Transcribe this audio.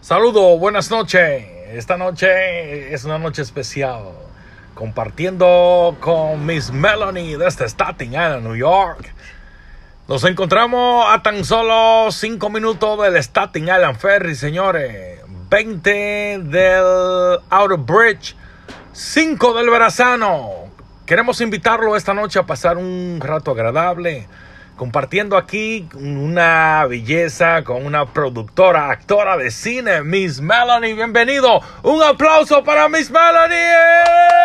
Saludos, buenas noches. Esta noche es una noche especial. Compartiendo con Miss Melanie desde Staten Island, New York. Nos encontramos a tan solo 5 minutos del Staten Island Ferry, señores. 20 del Outer Bridge. 5 del Verazano. Queremos invitarlo esta noche a pasar un rato agradable compartiendo aquí una belleza con una productora, actora de cine, Miss Melanie. Bienvenido. Un aplauso para Miss Melanie.